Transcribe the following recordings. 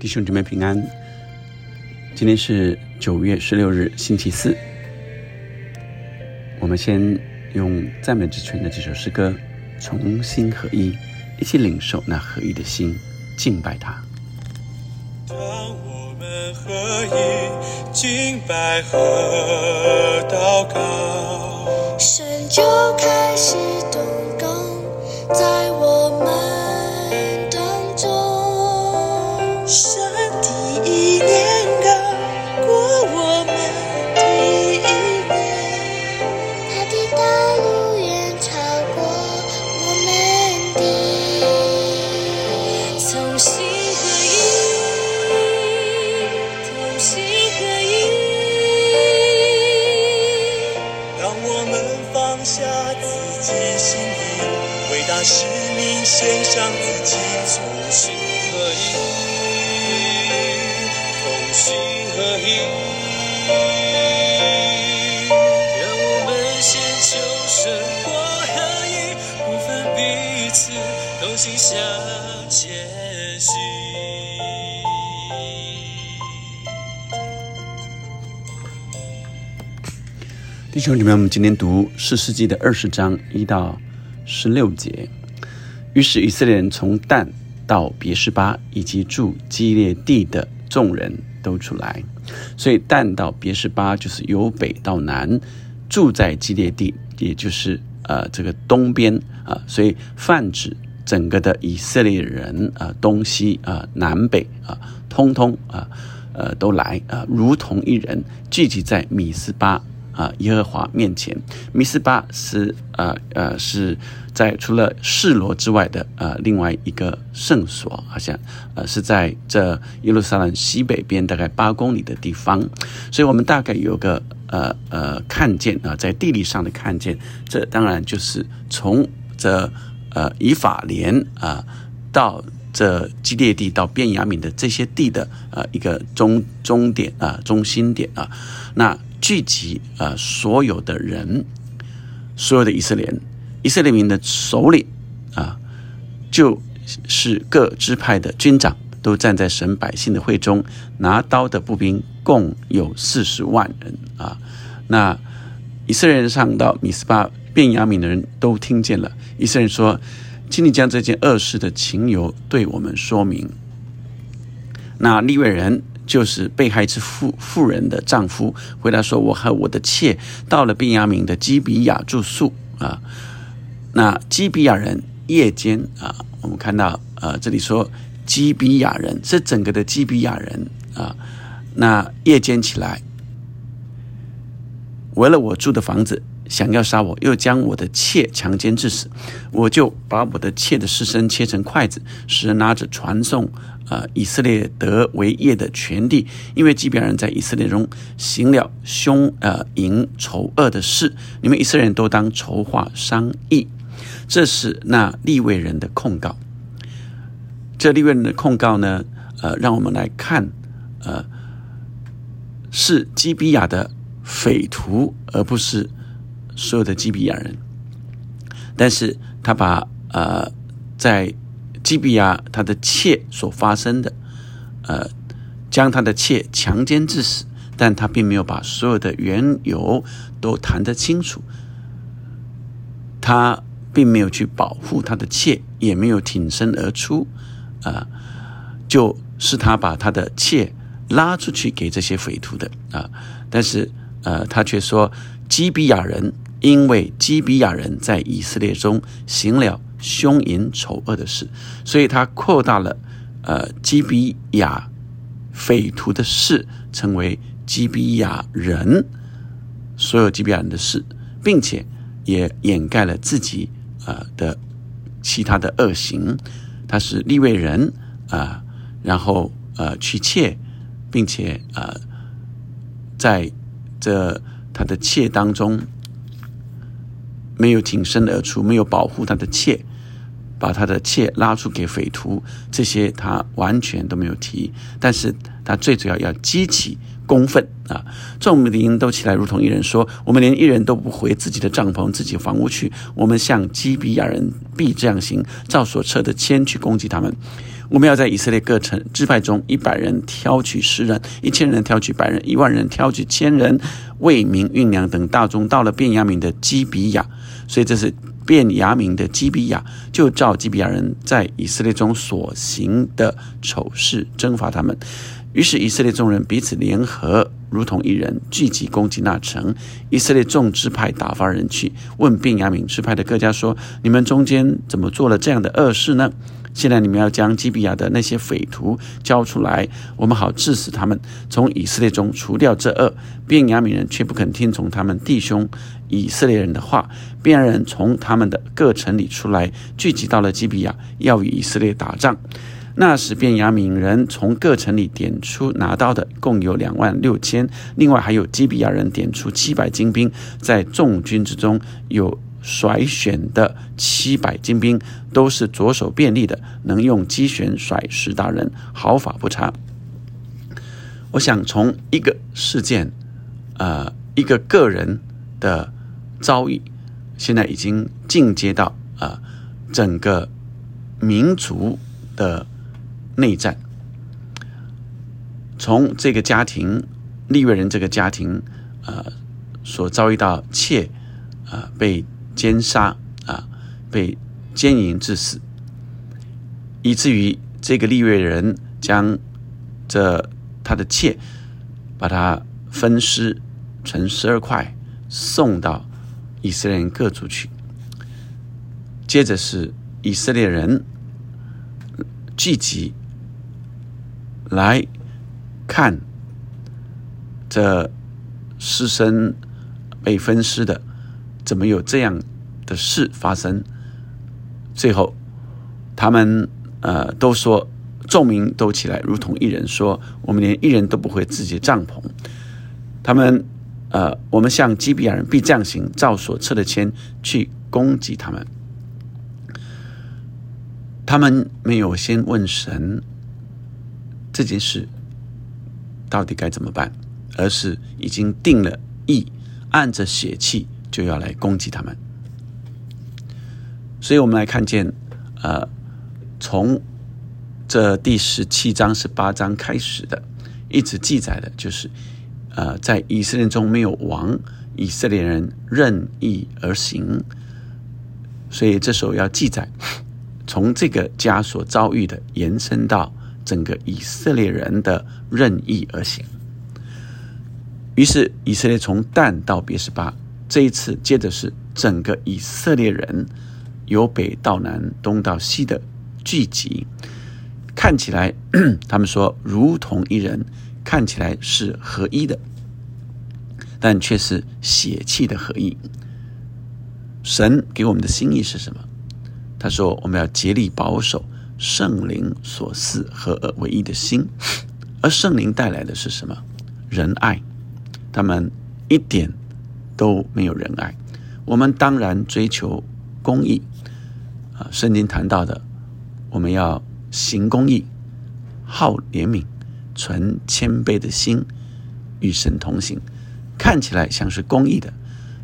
弟兄姊妹平安。今天是九月十六日，星期四。我们先用赞美之泉的这首诗歌《重新合一》，一起领受那合一的心，敬拜他。当我们合一，敬拜和祷告，神就开始动工在让我们先求生活合一，不分彼此，同心向前行。弟兄姊妹，我们今天读四世纪的二十章一到十六节。于是以色列人从但到别是巴，以及住基列地的众人都出来。所以但到别是巴就是由北到南，住在基列地，也就是呃这个东边啊、所以泛指整个的以色列人啊、东西啊、南北啊、通通啊呃都来啊、如同一人聚集在米斯巴。啊，耶和华面前，米斯巴是呃呃是在除了示罗之外的呃另外一个圣所，好像呃是在这耶路撒冷西北边大概八公里的地方，所以我们大概有个呃呃看见啊、在地理上的看见，这当然就是从这呃以法莲啊、到这基列地到便雅悯的这些地的呃一个中终点啊、中心点啊，那。聚集啊、呃，所有的人，所有的以色列人，以色列民的首领啊，就是各支派的军长，都站在神百姓的会中，拿刀的步兵共有四十万人啊。那以色列人上到米斯巴便雅悯的人都听见了，以色列人说：“请你将这件恶事的情由对我们说明。”那利未人。就是被害之妇妇人的丈夫回答说：“我和我的妾到了便雅悯的基比亚住宿啊。那基比亚人夜间啊，我们看到呃这里说基比亚人是整个的基比亚人啊。那夜间起来，为了我住的房子，想要杀我，又将我的妾强奸致死，我就把我的妾的尸身切成筷子，使人拿着传送。”呃，以色列得为业的权利，因为基比亚人在以色列中行了凶呃淫丑恶的事，你们以色列人都当筹划商议。这是那利未人的控告。这利未人的控告呢，呃，让我们来看，呃，是基比亚的匪徒，而不是所有的基比亚人。但是他把呃在。基比亚他的妾所发生的，呃，将他的妾强奸致死，但他并没有把所有的缘由都谈得清楚。他并没有去保护他的妾，也没有挺身而出，啊，就是他把他的妾拉出去给这些匪徒的啊。但是，呃，他却说基比亚人，因为基比亚人在以色列中行了。凶淫丑恶的事，所以他扩大了呃基比亚匪徒的事，成为基比亚人所有基比亚人的事，并且也掩盖了自己呃的其他的恶行。他是立位人啊，然后呃娶妾，并且呃在这他的妾当中。没有挺身而出，没有保护他的妾，把他的妾拉出给匪徒，这些他完全都没有提。但是他最主要要激起公愤啊！众民都起来，如同一人说：“我们连一人都不回自己的帐篷、自己房屋去。我们向基比亚人必这样行，照所撤的签去攻击他们。我们要在以色列各城支派中，一百人挑取十人，一千人挑取百人，一万人挑取千人，为民运粮等大众到了便雅悯的基比亚。所以这是便雅悯的基比亚，就照基比亚人在以色列中所行的丑事征伐他们。”于是以色列众人彼此联合，如同一人，聚集攻击那城。以色列众支派打发人去问便雅悯支派的各家说：“你们中间怎么做了这样的恶事呢？现在你们要将基比亚的那些匪徒交出来，我们好治死他们，从以色列中除掉这恶。”便雅悯人却不肯听从他们弟兄以色列人的话。便人从他们的各城里出来，聚集到了基比亚，要与以色列打仗。那时，便雅悯人从各城里点出拿刀的，共有两万六千。另外，还有基比亚人点出七百精兵，在众军之中有甩选的七百精兵，都是左手便利的，能用机旋甩十大人，毫发不差。我想从一个事件，呃，一个个人的遭遇，现在已经进阶到啊，整个民族的。内战，从这个家庭利未人这个家庭，呃，所遭遇到妾，啊，被奸杀，啊，被奸淫致死，以至于这个利未人将这他的妾，把他分尸成十二块，送到以色列人各族去。接着是以色列人聚集。来看这师生被分尸的，怎么有这样的事发生？最后，他们呃都说，众民都起来，如同一人说：“我们连一人都不会自己帐篷。”他们呃，我们向基比亚人必这样行，照所撤的签去攻击他们。他们没有先问神。这件事到底该怎么办？而是已经定了意，按着血气就要来攻击他们。所以，我们来看见，呃，从这第十七章、十八章开始的，一直记载的就是，呃，在以色列中没有王，以色列人任意而行。所以，这时候要记载，从这个家所遭遇的延伸到。整个以色列人的任意而行，于是以色列从旦到别是巴，这一次接着是整个以色列人由北到南、东到西的聚集，看起来 他们说如同一人，看起来是合一的，但却是血气的合一。神给我们的心意是什么？他说我们要竭力保守。圣灵所赐合而为一的心，而圣灵带来的是什么？仁爱。他们一点都没有仁爱。我们当然追求公义啊，圣经谈到的，我们要行公义，好怜悯，存谦卑的心，与神同行。看起来像是公义的，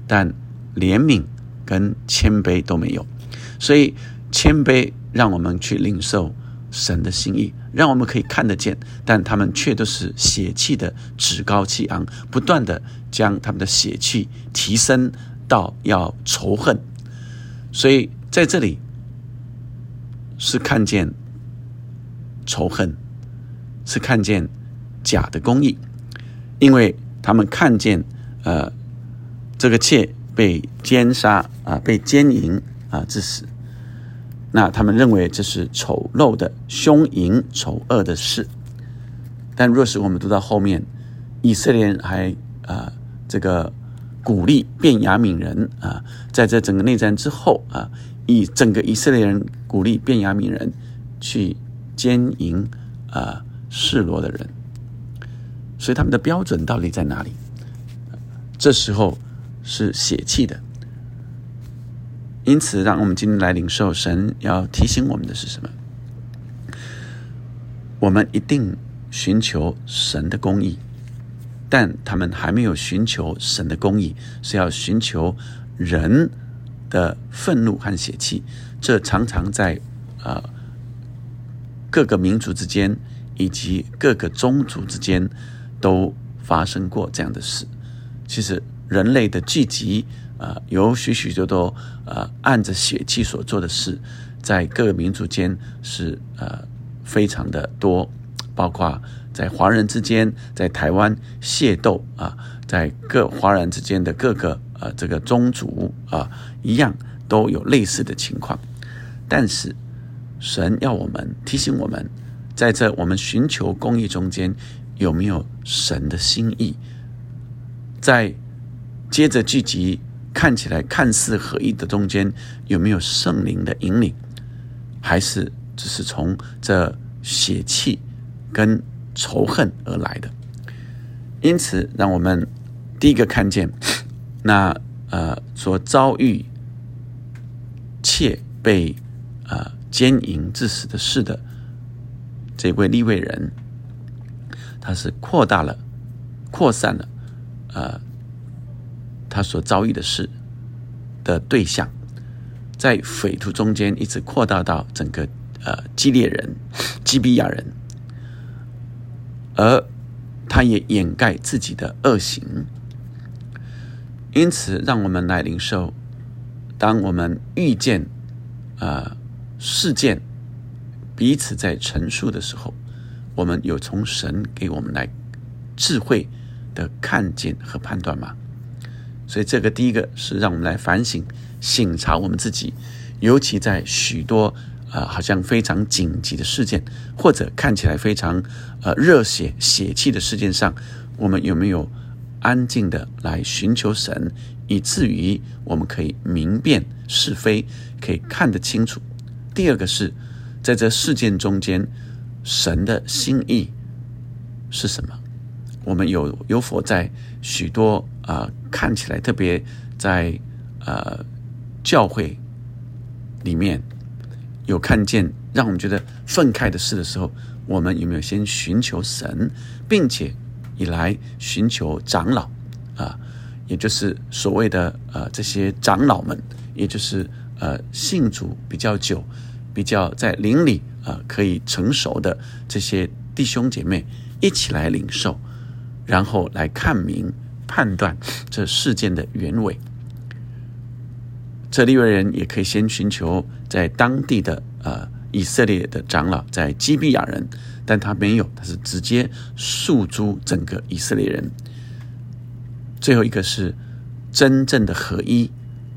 但怜悯跟谦卑都没有，所以谦卑。让我们去领受神的心意，让我们可以看得见，但他们却都是血气的趾高气昂，不断的将他们的血气提升到要仇恨，所以在这里是看见仇恨，是看见假的公义，因为他们看见呃这个妾被奸杀啊，被奸淫啊致死。那他们认为这是丑陋的、凶淫、丑恶的事，但若是我们读到后面，以色列人还啊这个鼓励便雅悯人啊，在这整个内战之后啊，以整个以色列人鼓励便雅悯人去奸淫啊示罗的人，所以他们的标准到底在哪里？这时候是血气的。因此，让我们今天来领受神要提醒我们的是什么？我们一定寻求神的公义，但他们还没有寻求神的公义，是要寻求人的愤怒和血气。这常常在呃各个民族之间以及各个宗族之间都发生过这样的事。其实人类的聚集，呃，有许许多多呃按着血气所做的事，在各个民族间是呃非常的多，包括在华人之间，在台湾械斗啊，在各华人之间的各个呃这个宗族啊，一样都有类似的情况。但是神要我们提醒我们，在这我们寻求公义中间，有没有神的心意？在接着聚集看起来看似合一的中间，有没有圣灵的引领？还是只是从这血气跟仇恨而来的？因此，让我们第一个看见，那呃所遭遇妾被呃奸淫致死的事的这位立位人，他是扩大了、扩散了。呃，他所遭遇的事的对象，在匪徒中间一直扩大到整个呃基列人、基比亚人，而他也掩盖自己的恶行，因此让我们来领受，当我们遇见啊事件彼此在陈述的时候，我们有从神给我们来智慧。的看见和判断吗？所以这个第一个是让我们来反省、省察我们自己，尤其在许多啊好像非常紧急的事件，或者看起来非常呃热血血气的事件上，我们有没有安静的来寻求神，以至于我们可以明辨是非，可以看得清楚。第二个是在这事件中间，神的心意是什么？我们有有否在许多啊看起来特别在呃教会里面有看见让我们觉得愤慨的事的时候，我们有没有先寻求神，并且以来寻求长老啊，也就是所谓的呃这些长老们，也就是呃信主比较久、比较在灵里啊可以成熟的这些弟兄姐妹一起来领受。然后来看明判断这事件的原委。这利未人也可以先寻求在当地的呃以色列的长老，在基比亚人，但他没有，他是直接诉诸整个以色列人。最后一个是真正的合一，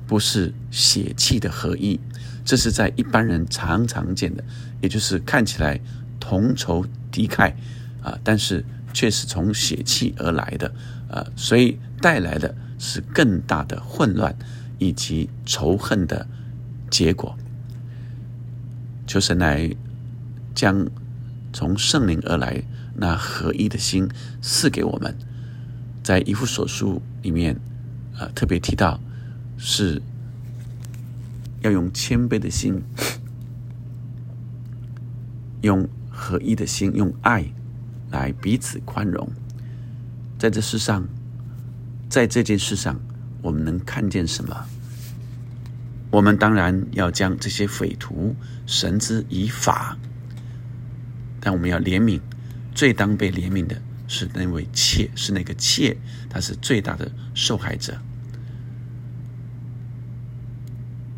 不是血气的合一，这是在一般人常常见的，也就是看起来同仇敌忾啊，但是。却是从血气而来的，呃，所以带来的是更大的混乱以及仇恨的结果。求神来将从圣灵而来那合一的心赐给我们，在一幅所书里面，呃，特别提到是要用谦卑的心，用合一的心，用爱。来彼此宽容，在这世上，在这件事上，我们能看见什么？我们当然要将这些匪徒绳之以法，但我们要怜悯，最当被怜悯的是那位妾，是那个妾，他是最大的受害者。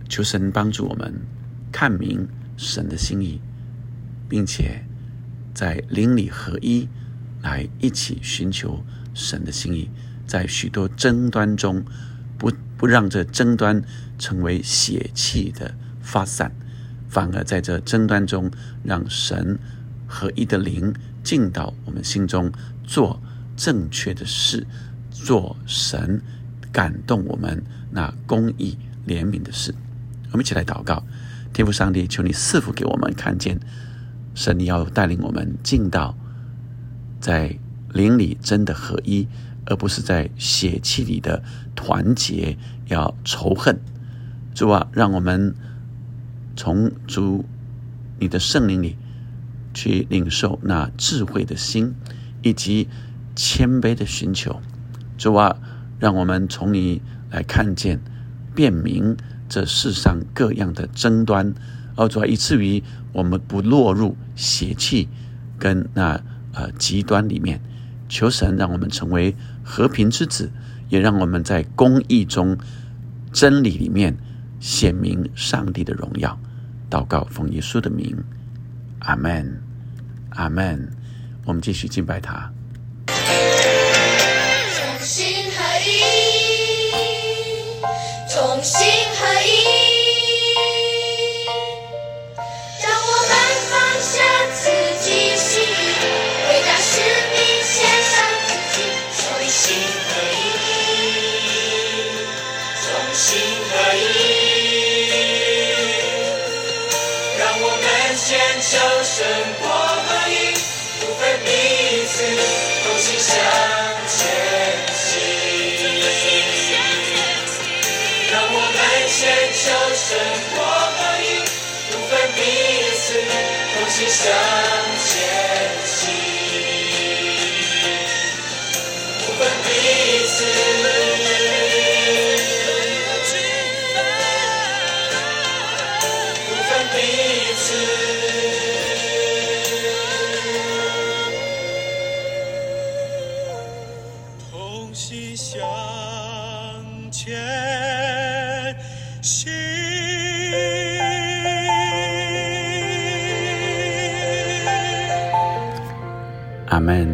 求神帮助我们看明神的心意，并且。在邻里合一，来一起寻求神的心意，在许多争端中，不不让这争端成为血气的发散，反而在这争端中，让神合一的灵进到我们心中，做正确的事，做神感动我们那公义怜悯的事。我们一起来祷告，天父上帝，求你赐福给我们看见。神，你要带领我们进到在灵里真的合一，而不是在血气里的团结，要仇恨。主啊，让我们从主你的圣灵里去领受那智慧的心，以及谦卑的寻求。主啊，让我们从你来看见、辨明这世上各样的争端，哦，主啊，以至于我们不落入邪气跟那呃极端里面。求神让我们成为和平之子，也让我们在公义中、真理里面显明上帝的荣耀。祷告，奉耶稣的名，阿门，阿门。我们继续敬拜他。同心合一，同心合一，求神国合影，不分彼此，同心向前行。让我们献求神国合影，不分彼此，同心向门。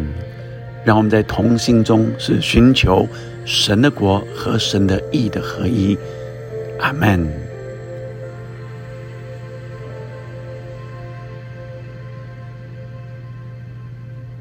让我们在同心中是寻求神的国和神的义的合一。阿门。